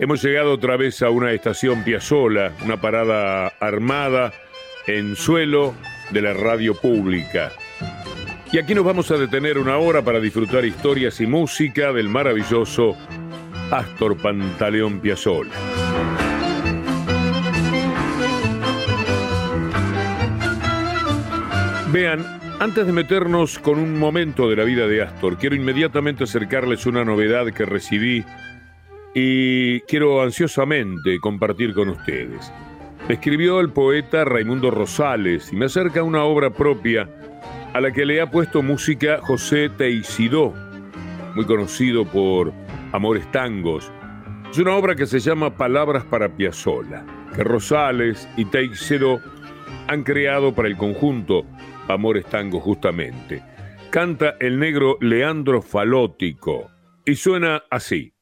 Hemos llegado otra vez a una estación Piazzola, una parada armada en suelo de la radio pública. Y aquí nos vamos a detener una hora para disfrutar historias y música del maravilloso Astor Pantaleón Piazzolla. Vean, antes de meternos con un momento de la vida de Astor, quiero inmediatamente acercarles una novedad que recibí y quiero ansiosamente compartir con ustedes. Escribió el poeta Raimundo Rosales y me acerca una obra propia a la que le ha puesto música José Teisidó, muy conocido por Amores Tangos. Es una obra que se llama Palabras para Piazzolla, que Rosales y Teisidó han creado para el conjunto Amores Tangos justamente. Canta el negro Leandro Falótico y suena así.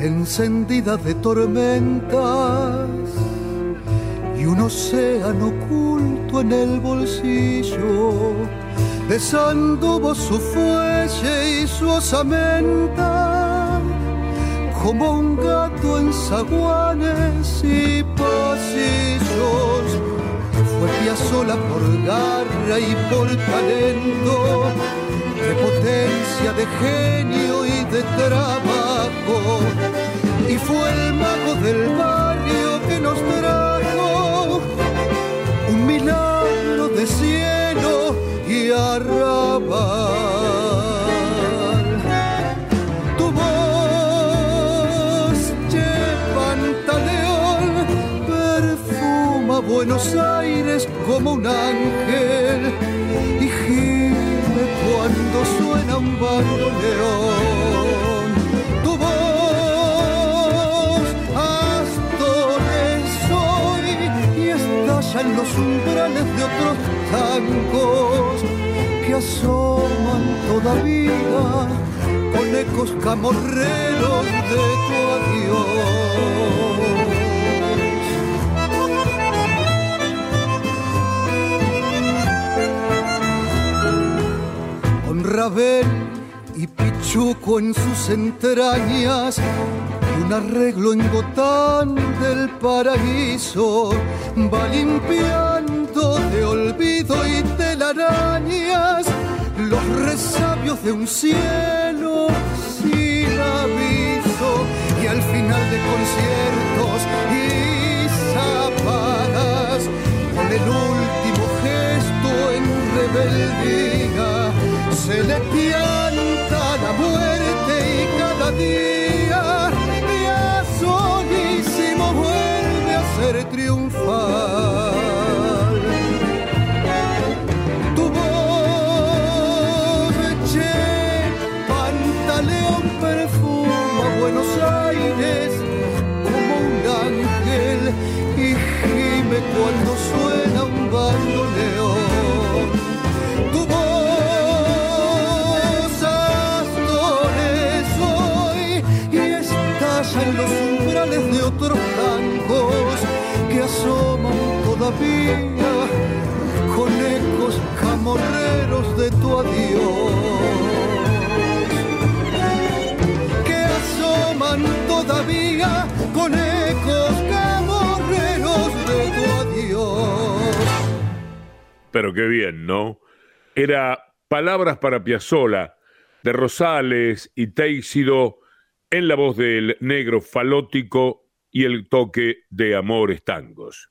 Encendida de tormentas y un océano oculto en el bolsillo, desanduvo su fuelle y su osamenta como un gato en zaguanes y pasillos. Fue sola por garra y por talento, de potencia, de genio y de Y fue el mago del barrio que nos trajo un milagro de cielo y arrabal. Tu voz lleva pantaleón, perfuma Buenos Aires como un ángel y gime cuando suena un bandoneón. En los umbrales de otros tangos que asoman todavía con ecos camorreros de tu adiós. con Rabel y Pichuco en sus entrañas, un arreglo en Gotán del paraíso va limpiando de olvido y telarañas los resabios de un cielo sin aviso y al final de conciertos y zapadas con el último gesto en rebeldía se le pianta la muerte y cada día Tu voz, che, pantaleón perfuma Buenos Aires como un ángel y gime cuando suena un bandoneón. Tu voz, Astores hoy y estalla en los umbrales de otros tangos que asoman todavía con ecos camorreros de tu adiós. Que asoman todavía con ecos camorreros de tu adiós. Pero qué bien, ¿no? era Palabras para Piazzola, de Rosales y Teixido, en la voz del negro falótico y el toque de amores tangos.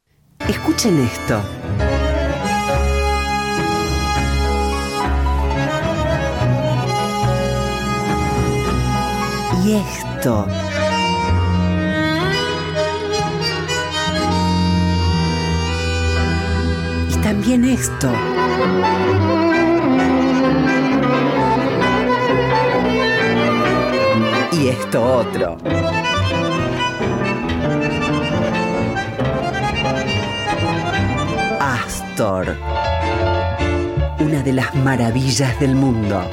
Escuchen esto. Y esto. Y también esto. Y esto otro. Una de las maravillas del mundo.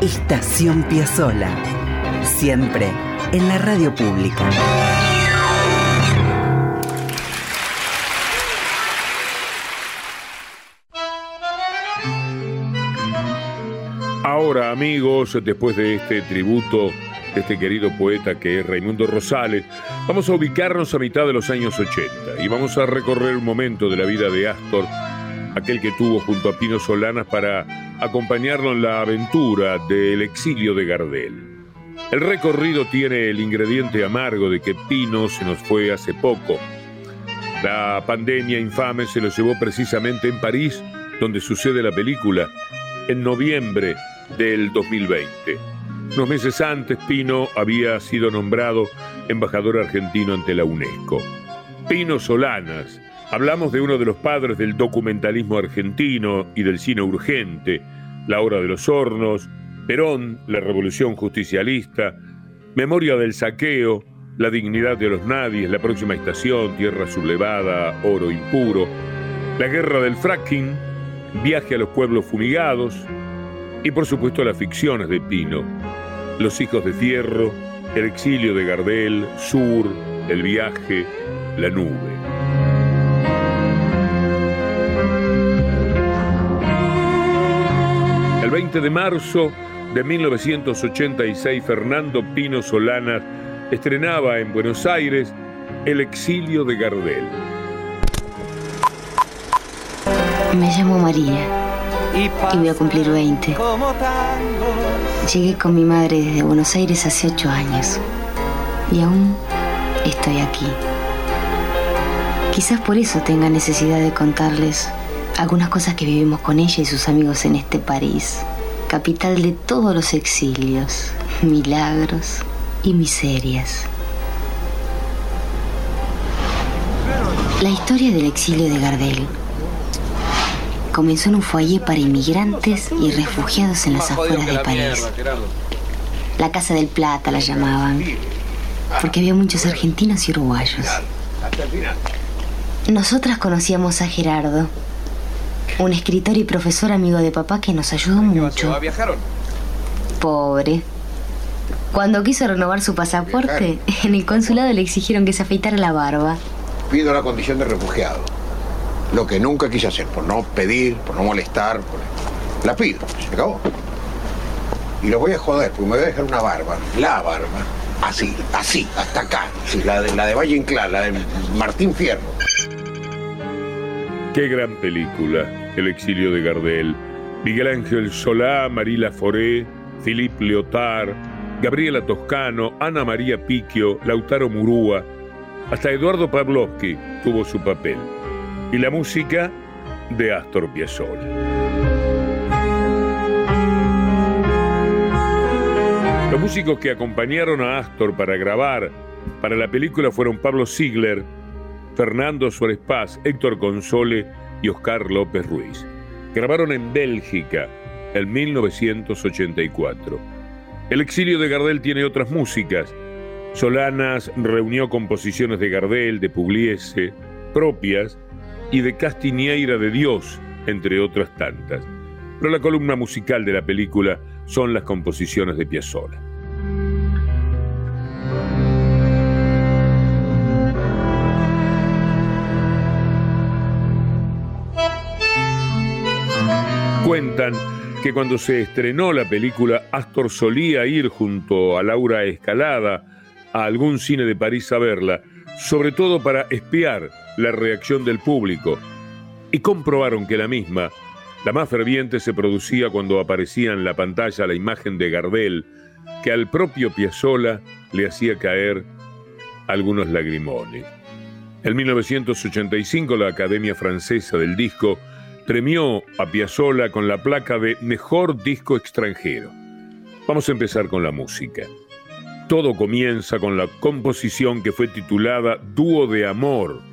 Estación Piazzola. Siempre en la radio pública. Ahora, amigos, después de este tributo de este querido poeta que es Raimundo Rosales, vamos a ubicarnos a mitad de los años 80 y vamos a recorrer un momento de la vida de Astor, aquel que tuvo junto a Pino Solanas para acompañarlo en la aventura del exilio de Gardel. El recorrido tiene el ingrediente amargo de que Pino se nos fue hace poco. La pandemia infame se lo llevó precisamente en París, donde sucede la película, en noviembre del 2020. Unos meses antes, Pino había sido nombrado embajador argentino ante la UNESCO. Pino Solanas, hablamos de uno de los padres del documentalismo argentino y del cine urgente, La Hora de los Hornos, Perón, la Revolución Justicialista, Memoria del Saqueo, La Dignidad de los Nadies, La Próxima Estación, Tierra Sublevada, Oro Impuro, La Guerra del Fracking, Viaje a los Pueblos Fumigados, y por supuesto las ficciones de Pino, Los hijos de Fierro, El exilio de Gardel, Sur, El viaje, La nube. El 20 de marzo de 1986, Fernando Pino Solanas estrenaba en Buenos Aires El exilio de Gardel. Me llamo María y voy a cumplir 20. Llegué con mi madre desde Buenos Aires hace 8 años y aún estoy aquí. Quizás por eso tenga necesidad de contarles algunas cosas que vivimos con ella y sus amigos en este París, capital de todos los exilios, milagros y miserias. La historia del exilio de Gardel comenzó en un foyer para inmigrantes y refugiados en las afueras de París. La Casa del Plata la llamaban, porque había muchos argentinos y uruguayos. Nosotras conocíamos a Gerardo, un escritor y profesor amigo de papá que nos ayudó mucho. Pobre. Cuando quiso renovar su pasaporte, en el consulado le exigieron que se afeitara la barba. Pido la condición de refugiado lo que nunca quise hacer, por no pedir, por no molestar. La pido, se acabó. Y lo voy a joder, porque me voy a dejar una barba, la barba, así, así, hasta acá. la, de, la de Valle Inclán, la de Martín Fierro. Qué gran película, El exilio de Gardel. Miguel Ángel Solá, Marila Foré, Philippe Leotard, Gabriela Toscano, Ana María Picchio, Lautaro Murúa, hasta Eduardo Pavlovsky tuvo su papel y la música de Astor Piazzolla. Los músicos que acompañaron a Astor para grabar para la película fueron Pablo Ziegler, Fernando Suárez Paz, Héctor Console y Oscar López Ruiz. Grabaron en Bélgica en 1984. El exilio de Gardel tiene otras músicas. Solanas reunió composiciones de Gardel, de Pugliese, propias, y de Castiñeira de Dios, entre otras tantas. Pero la columna musical de la película son las composiciones de Piazzolla. Cuentan que cuando se estrenó la película, Astor solía ir junto a Laura Escalada a algún cine de París a verla, sobre todo para espiar la reacción del público y comprobaron que la misma La más ferviente se producía cuando aparecía en la pantalla la imagen de Gardel, que al propio Piazzolla le hacía caer algunos lagrimones. En 1985 la Academia Francesa del Disco premió a Piazzolla con la placa de Mejor Disco Extranjero. Vamos a empezar con la música. Todo comienza con la composición que fue titulada Dúo de Amor.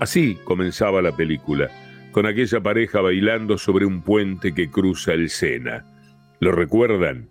Así comenzaba la película, con aquella pareja bailando sobre un puente que cruza el Sena. ¿Lo recuerdan?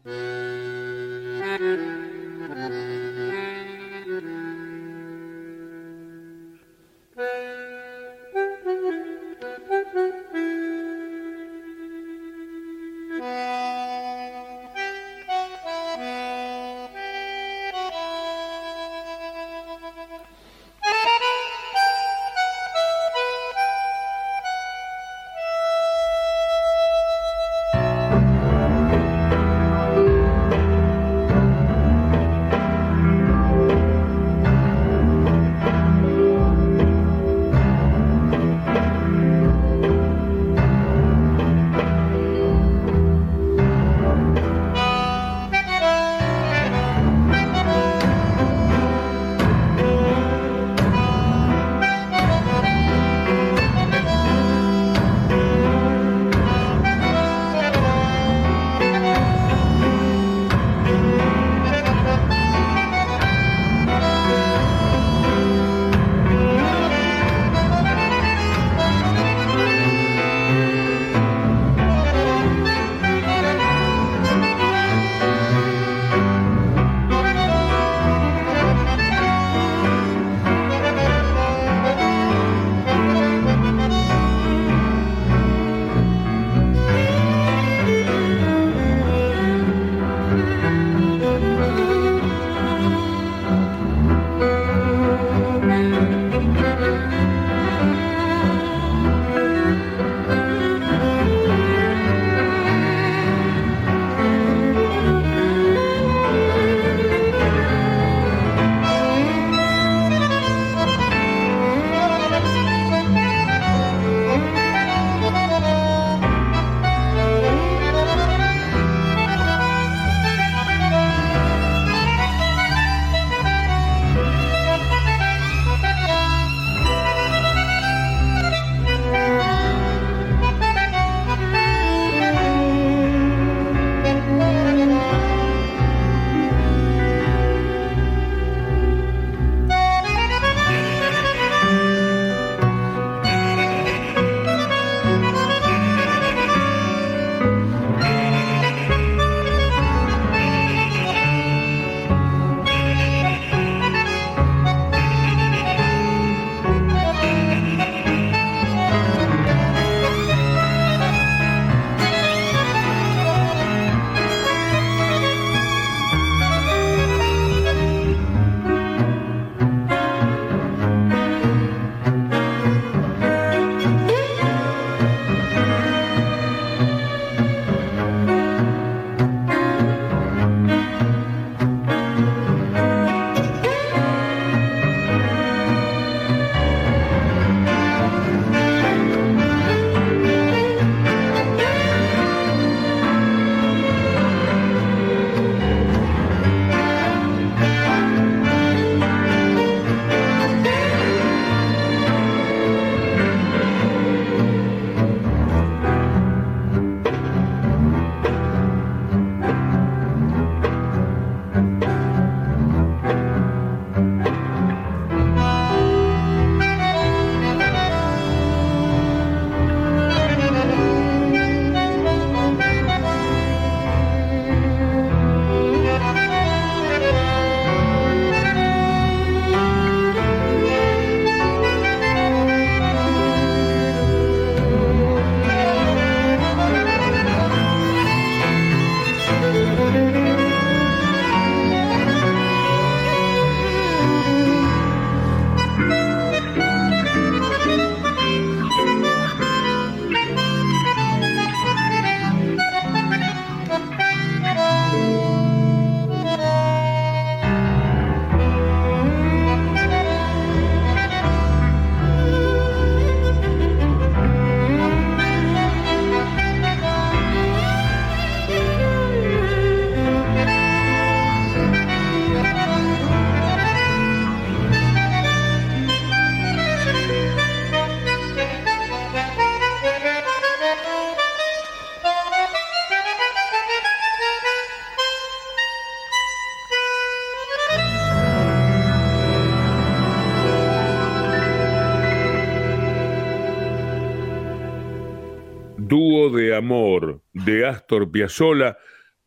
Amor de Astor Piazzolla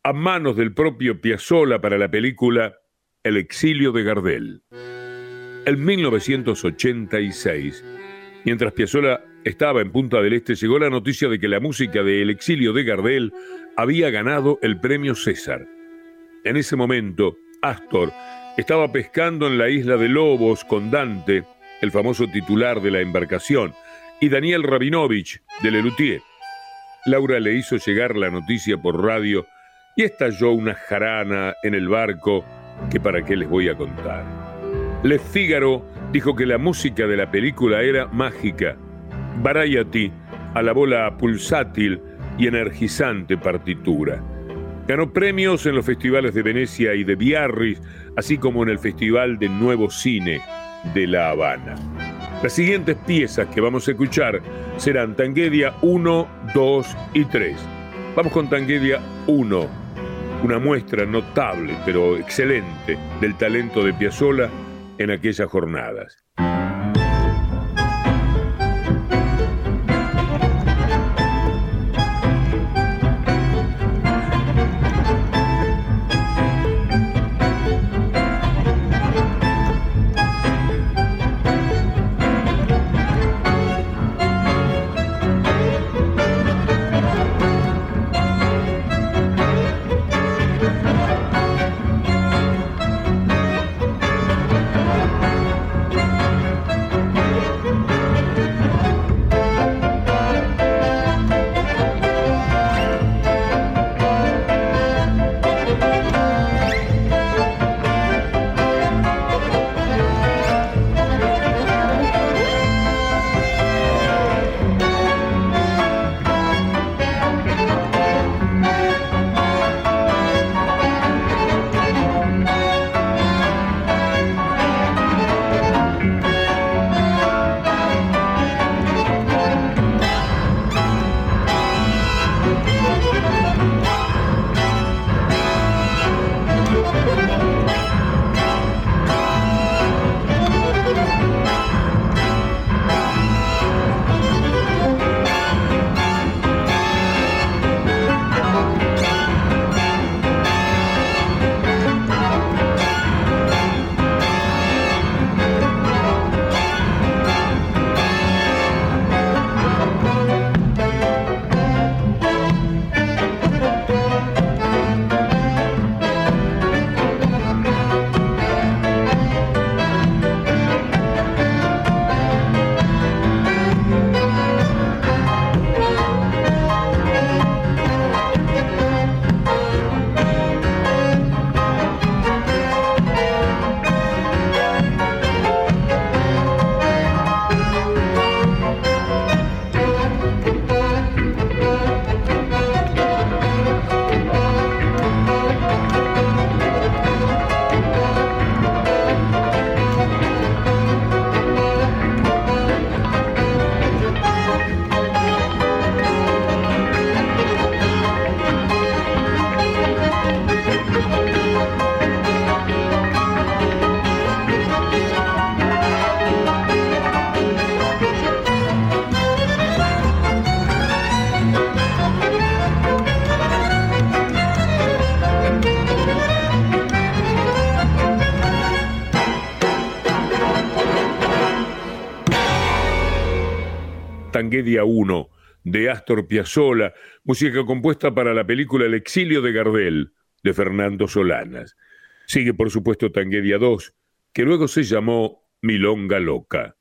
a manos del propio Piazzolla para la película El exilio de Gardel. En 1986, mientras Piazzolla estaba en Punta del Este, llegó la noticia de que la música de El exilio de Gardel había ganado el premio César. En ese momento, Astor estaba pescando en la isla de Lobos con Dante, el famoso titular de la embarcación, y Daniel Rabinovich, de Lelutier. Laura le hizo llegar la noticia por radio y estalló una jarana en el barco que para qué les voy a contar. Le Figaro dijo que la música de la película era mágica. Variety alabó la pulsátil y energizante partitura. Ganó premios en los festivales de Venecia y de Biarritz, así como en el Festival de Nuevo Cine de La Habana. Las siguientes piezas que vamos a escuchar serán Tanguedia 1, 2 y 3. Vamos con Tanguedia 1, una muestra notable pero excelente del talento de Piazzolla en aquellas jornadas. Tanguedia 1 de Astor Piazzolla, música compuesta para la película El exilio de Gardel de Fernando Solanas. Sigue por supuesto Tanguedia 2, que luego se llamó Milonga Loca.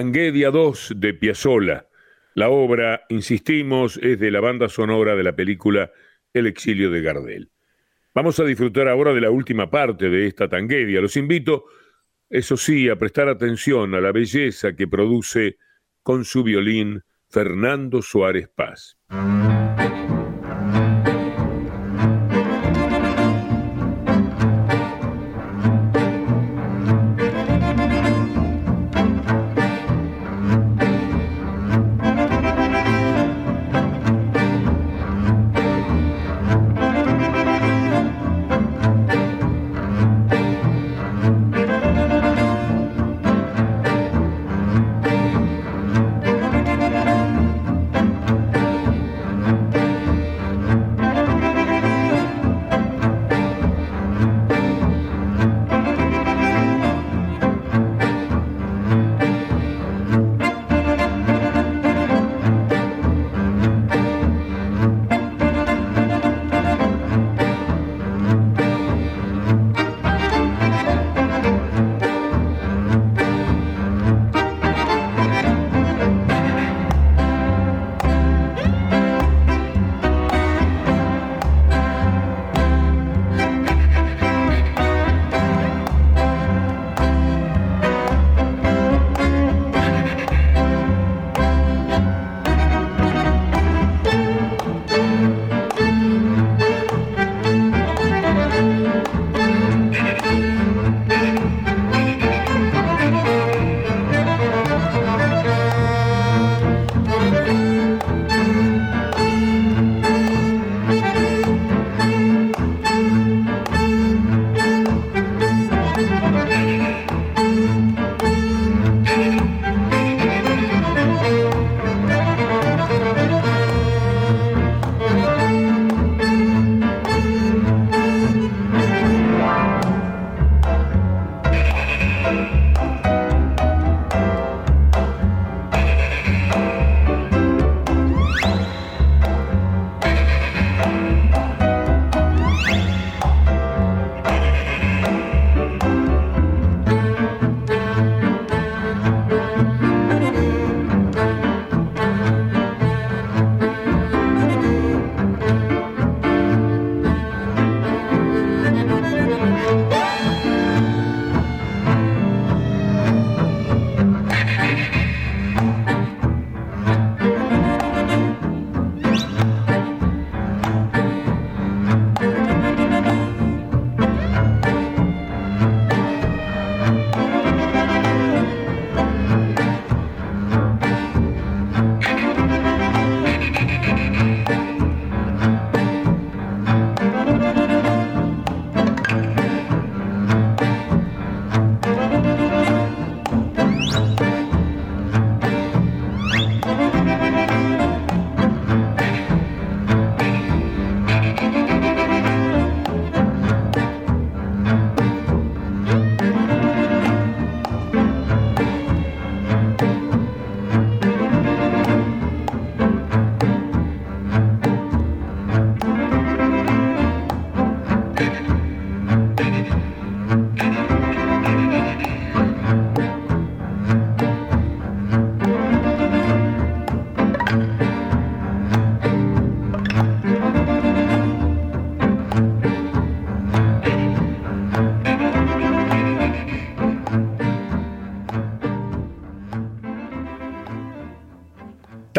Tanguedia 2 de Piazzolla. La obra, insistimos, es de la banda sonora de la película El exilio de Gardel. Vamos a disfrutar ahora de la última parte de esta tanguedia. Los invito, eso sí, a prestar atención a la belleza que produce con su violín Fernando Suárez Paz.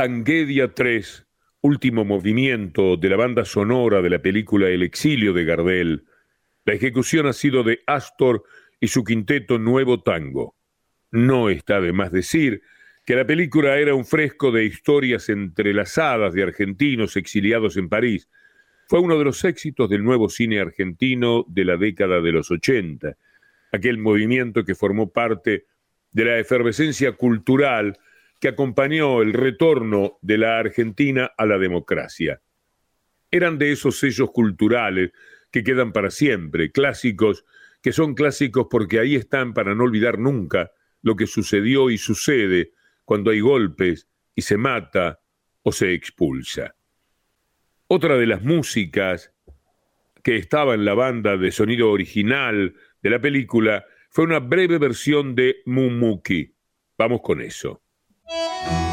Tanguedia 3, último movimiento de la banda sonora de la película El exilio de Gardel. La ejecución ha sido de Astor y su quinteto Nuevo Tango. No está de más decir que la película era un fresco de historias entrelazadas de argentinos exiliados en París. Fue uno de los éxitos del nuevo cine argentino de la década de los 80, aquel movimiento que formó parte de la efervescencia cultural que acompañó el retorno de la Argentina a la democracia. Eran de esos sellos culturales que quedan para siempre, clásicos que son clásicos porque ahí están para no olvidar nunca lo que sucedió y sucede cuando hay golpes y se mata o se expulsa. Otra de las músicas que estaba en la banda de sonido original de la película fue una breve versión de Mumuki Vamos con eso. Música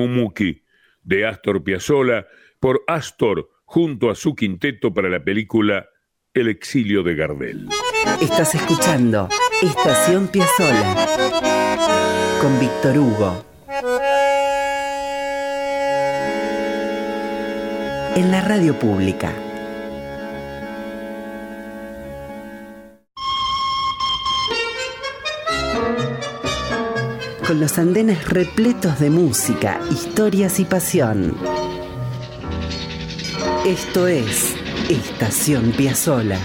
Mumuki de Astor Piazzolla por Astor junto a su quinteto para la película El exilio de Gardel. Estás escuchando Estación Piazzolla con Víctor Hugo. En la radio pública. Con los andenes repletos de música, historias y pasión. Esto es Estación Piazzola.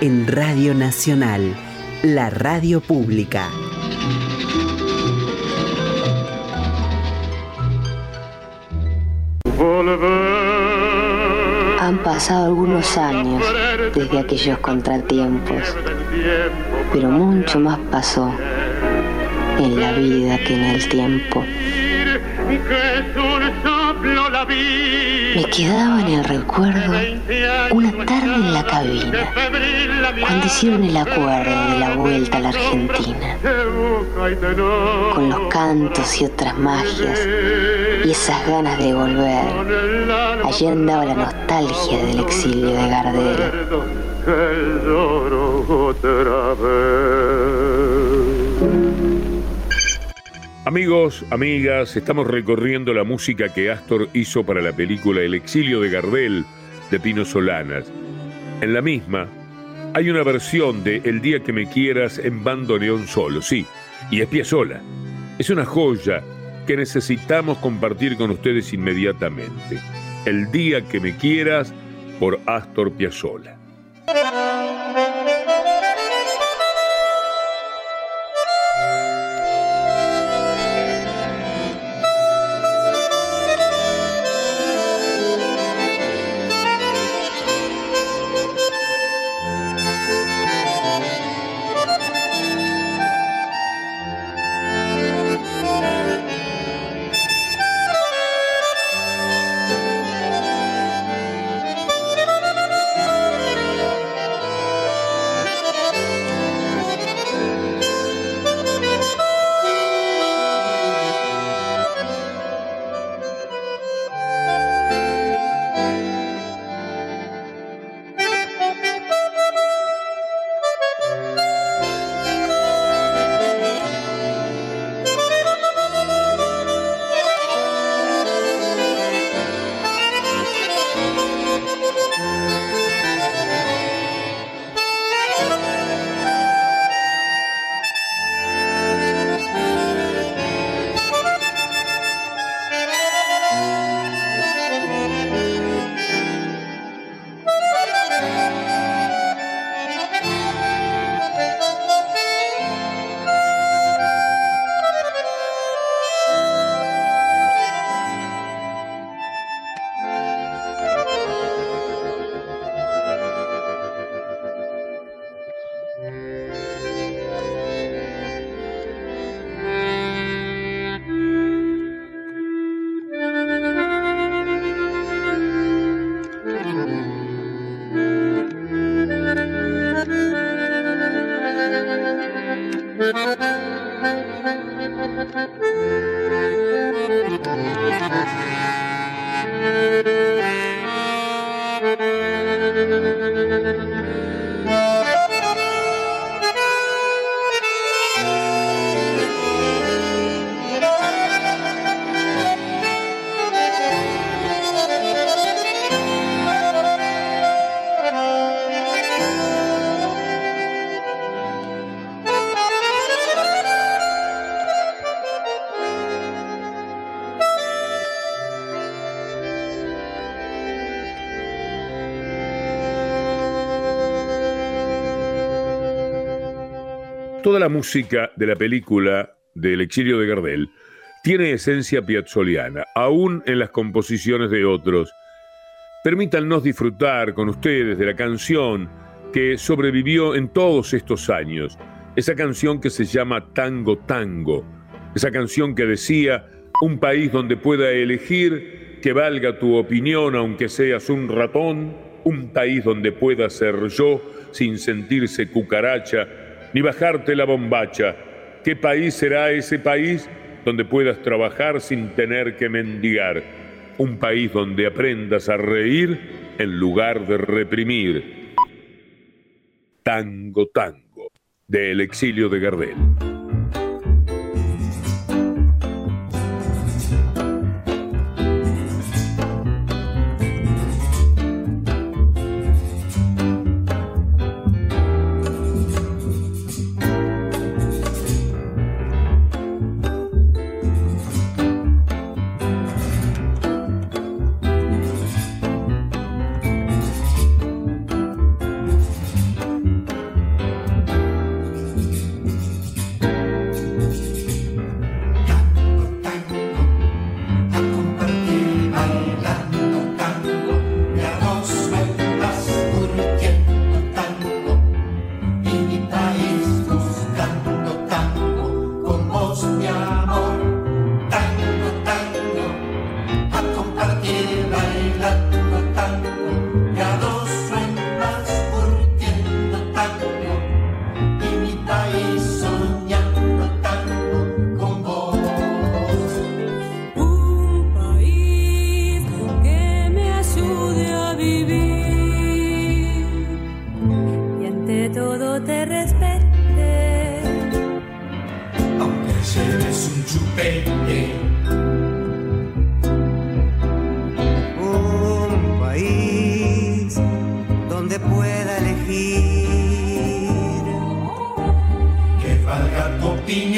En Radio Nacional, la radio pública. Han pasado algunos años desde aquellos contratiempos, pero mucho más pasó en la vida que en el tiempo. Me quedaba en el recuerdo una tarde en la cabina, cuando hicieron el acuerdo de la vuelta a la Argentina, con los cantos y otras magias y esas ganas de volver. Allí andaba la nostalgia del exilio de Gardel. Amigos, amigas, estamos recorriendo la música que Astor hizo para la película El exilio de Gardel de Pino Solanas. En la misma hay una versión de El día que me quieras en bando neón solo, sí, y es sola. Es una joya que necesitamos compartir con ustedes inmediatamente. El día que me quieras por Astor Piazzolla. Toda la música de la película del exilio de Gardel tiene esencia piazzoliana, aún en las composiciones de otros. Permítannos disfrutar con ustedes de la canción que sobrevivió en todos estos años, esa canción que se llama Tango Tango, esa canción que decía, un país donde pueda elegir que valga tu opinión aunque seas un ratón, un país donde pueda ser yo sin sentirse cucaracha, ni bajarte la bombacha. ¿Qué país será ese país donde puedas trabajar sin tener que mendigar? Un país donde aprendas a reír en lugar de reprimir. Tango Tango, del exilio de Gardel.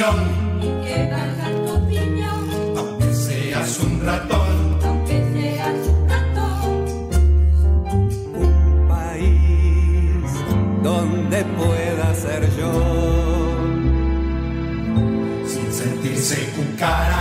piñón. Que tu piñón. Aunque seas un ratón. Aunque seas un ratón. Un país donde pueda ser yo. Sin sentirse cucara.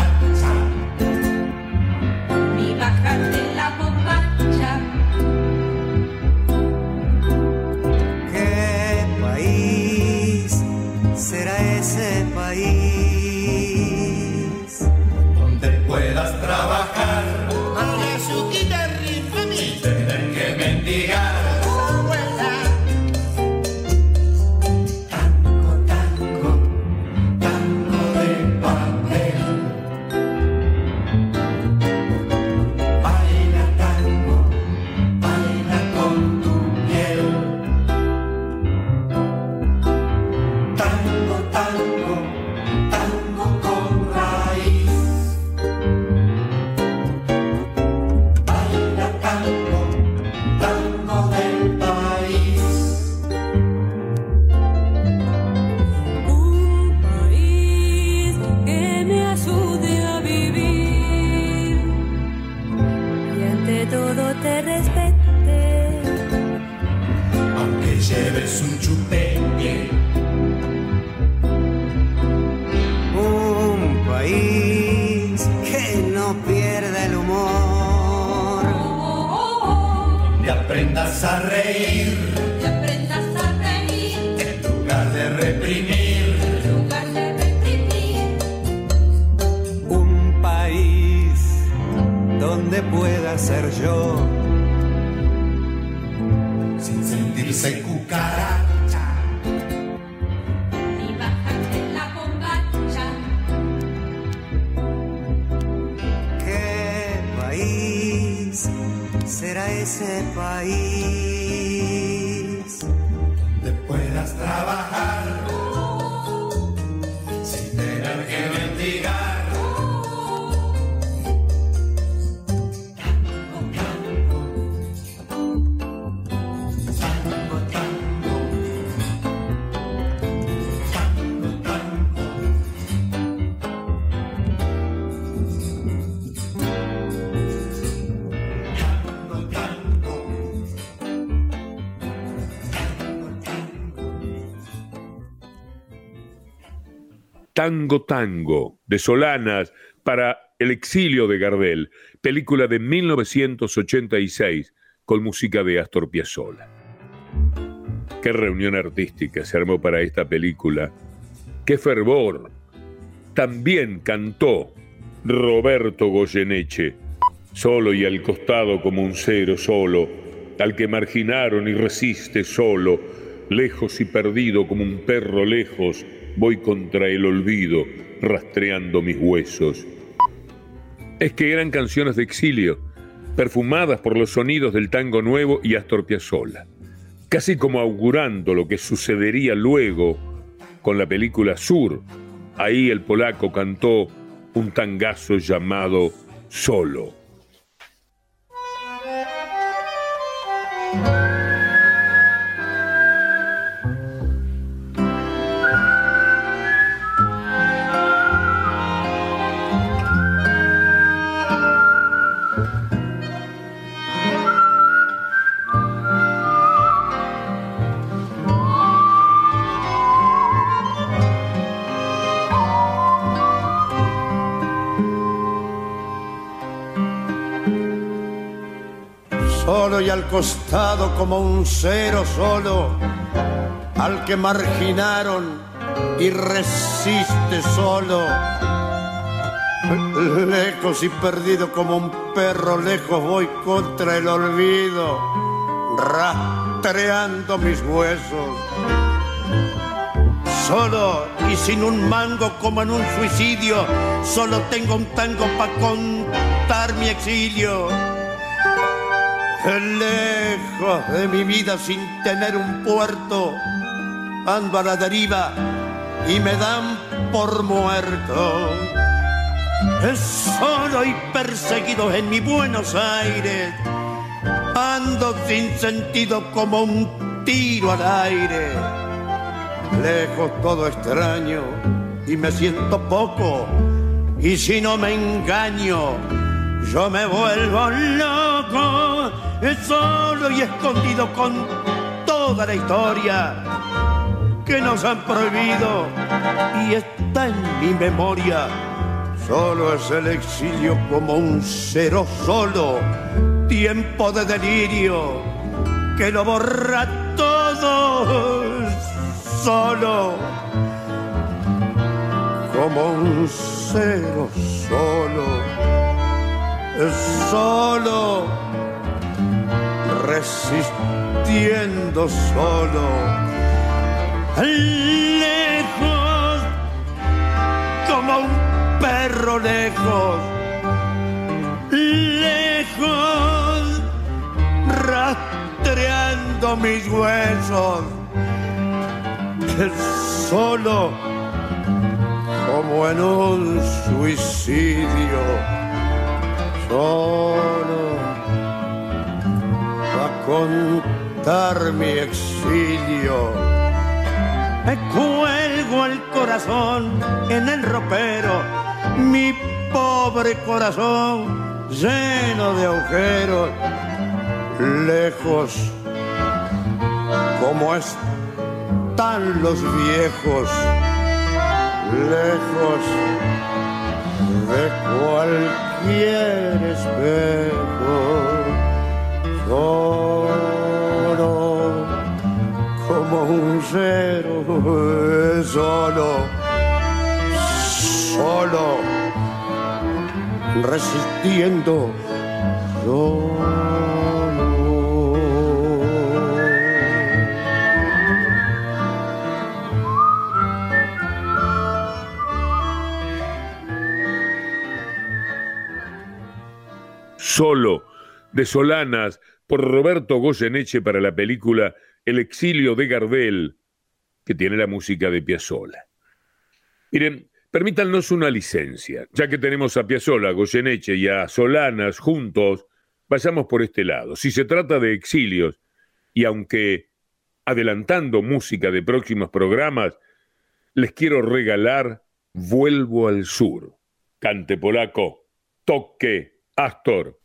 Aprendas a reír. Que aprendas a reír. En lugar de reír. reprimir. lugar de reprimir. Un país donde pueda ser yo. Sin sentirse cucaracha. Ese país? Donde puedas trabajar. Tango Tango, de Solanas, para El exilio de Gardel, película de 1986, con música de Astor Piazzolla. Qué reunión artística se armó para esta película. Qué fervor. También cantó Roberto Goyeneche, solo y al costado como un cero solo, al que marginaron y resiste solo, lejos y perdido como un perro lejos, voy contra el olvido, rastreando mis huesos. Es que eran canciones de exilio, perfumadas por los sonidos del tango nuevo y Astor Piazzolla, casi como augurando lo que sucedería luego con la película Sur. Ahí el polaco cantó un tangazo llamado Solo. Como un cero solo, al que marginaron y resiste solo. Lejos y perdido como un perro lejos voy contra el olvido, rastreando mis huesos. Solo y sin un mango como en un suicidio, solo tengo un tango para contar mi exilio. Lejos de mi vida sin tener un puerto, ando a la deriva y me dan por muerto. Solo y perseguido en mi Buenos Aires, ando sin sentido como un tiro al aire. Lejos todo extraño y me siento poco, y si no me engaño, yo me vuelvo loco, solo y escondido con toda la historia que nos han prohibido y está en mi memoria. Solo es el exilio como un cero solo, tiempo de delirio que lo borra todo solo, como un cero solo solo, resistiendo solo, lejos, como un perro lejos, lejos, rastreando mis huesos, solo, como en un suicidio. Solo contar mi exilio. Me cuelgo el corazón en el ropero, mi pobre corazón lleno de agujeros, lejos como están los viejos, lejos de cualquier espejo, como un cero, solo, solo, resistiendo, solo. Solo, de Solanas, por Roberto Goyeneche para la película El exilio de Gardel, que tiene la música de Piazzolla. Miren, permítanos una licencia, ya que tenemos a Piazzolla, Goyeneche y a Solanas juntos, vayamos por este lado. Si se trata de exilios, y aunque adelantando música de próximos programas, les quiero regalar Vuelvo al Sur. Cante polaco, toque, Astor.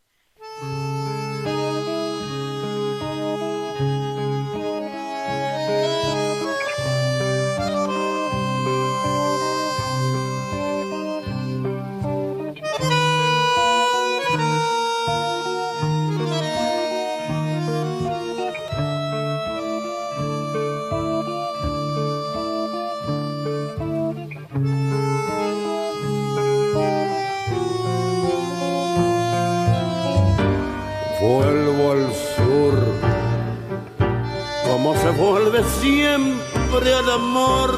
Amor.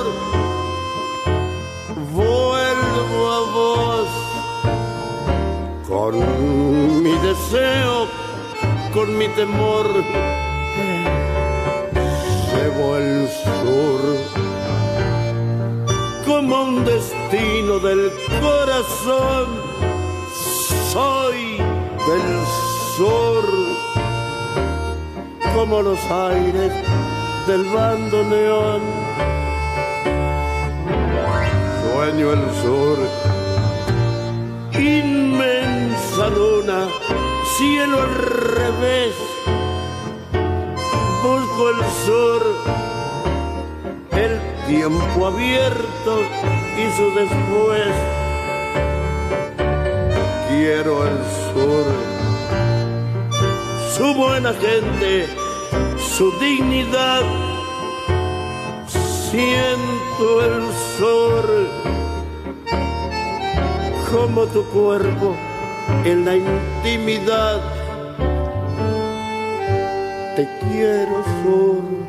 Vuelvo a vos, con mi deseo, con mi temor. Llevo el sur, como un destino del corazón. Soy del sur, como los aires del bando neón. Sueño el sur, inmensa luna, cielo al revés. Busco el sur, el tiempo abierto y su después. Quiero el sur su buena gente, su dignidad. Siento el sol como tu cuerpo en la intimidad. Te quiero sur.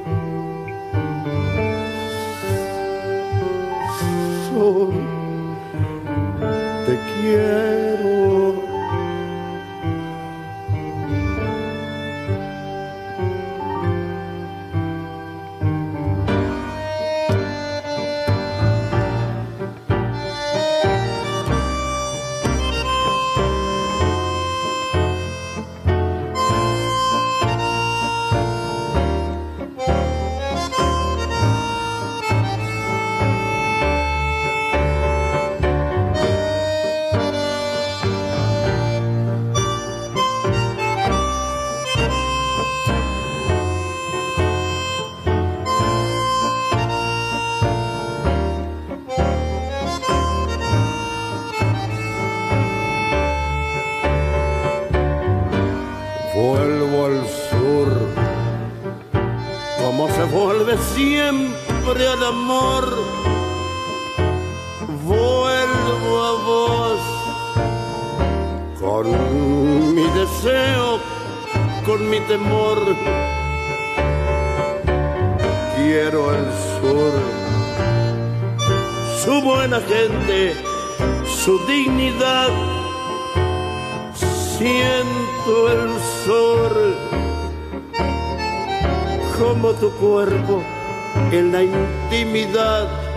Intimidad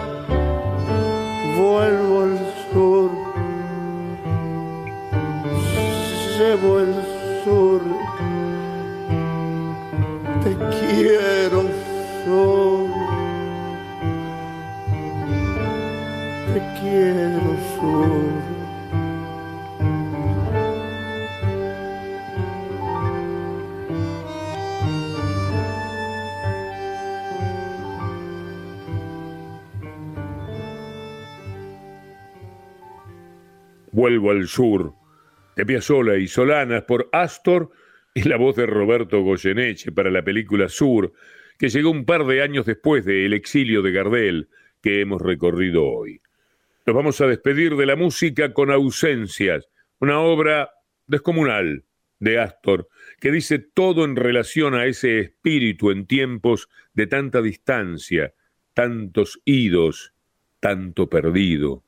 Al sur, de Piazzolla y Solanas por Astor y la voz de Roberto Goyeneche para la película Sur, que que llegó un par de años después del exilio de Gardel que hemos recorrido hoy. Nos vamos a despedir de la música con ausencias, una obra descomunal de Astor, que dice todo en relación a ese espíritu en tiempos de tanta distancia, tantos idos, tanto perdido.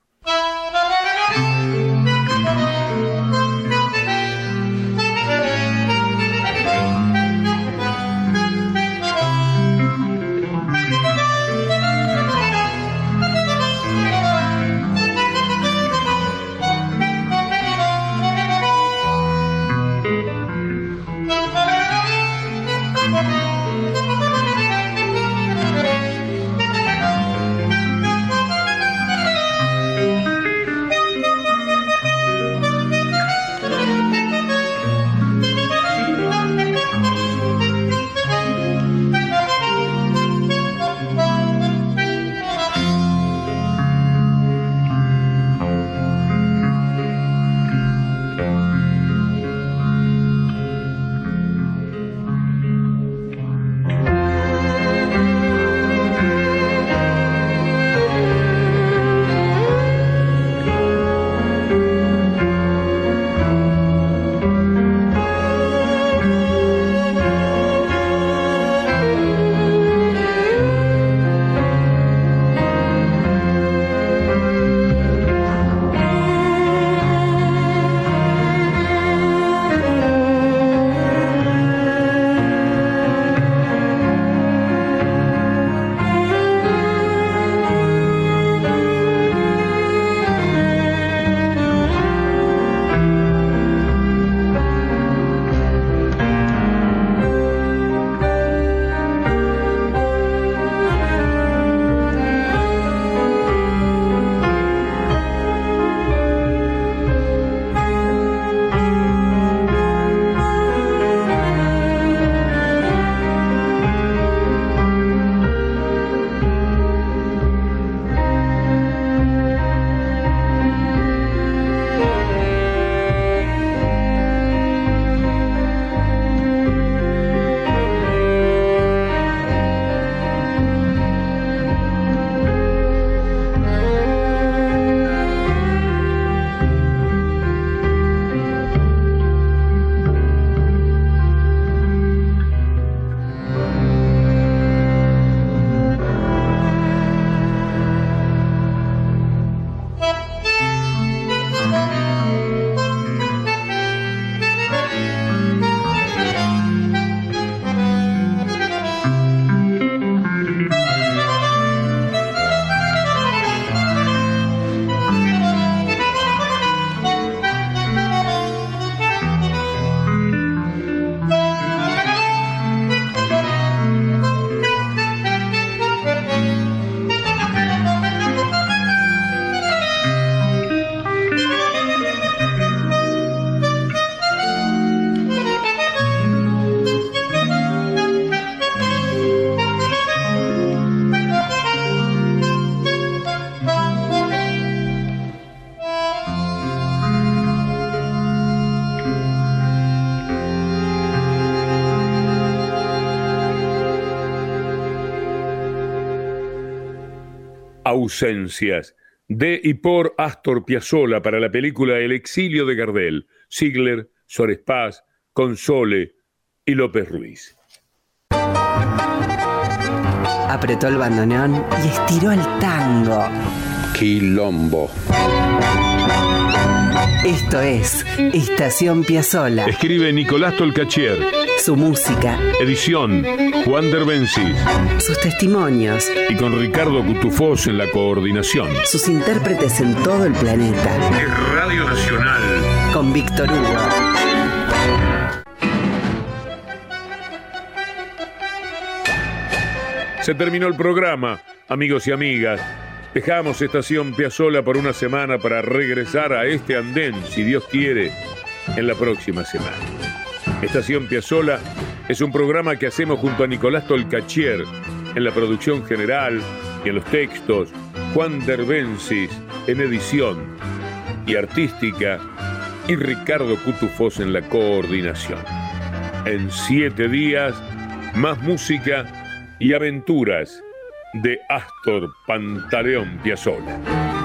Ausencias, de y por Astor Piazzolla para la película El exilio de Gardel, Ziegler, Suárez Paz, Console y López Ruiz. Apretó el bandoneón y estiró el tango. Quilombo. Esto es Estación Piazzola. Escribe Nicolás Tolcachier. Su música, Edición Juan Derbencis. sus testimonios, Y con Ricardo Cutufós en la coordinación. sus intérpretes en todo el planeta. Es Radio Nacional. Con Víctor Hugo. Se terminó el programa, amigos y amigas. Dejamos Estación Piazzola por una semana para regresar a este andén, si Dios quiere, en la próxima semana. Estación Piazzola es un programa que hacemos junto a Nicolás Tolcachier en la producción general y en los textos, Juan Derbencis en edición y artística y Ricardo Cutufós en la coordinación. En siete días, más música y aventuras de Astor Pantaleón Piazzolla.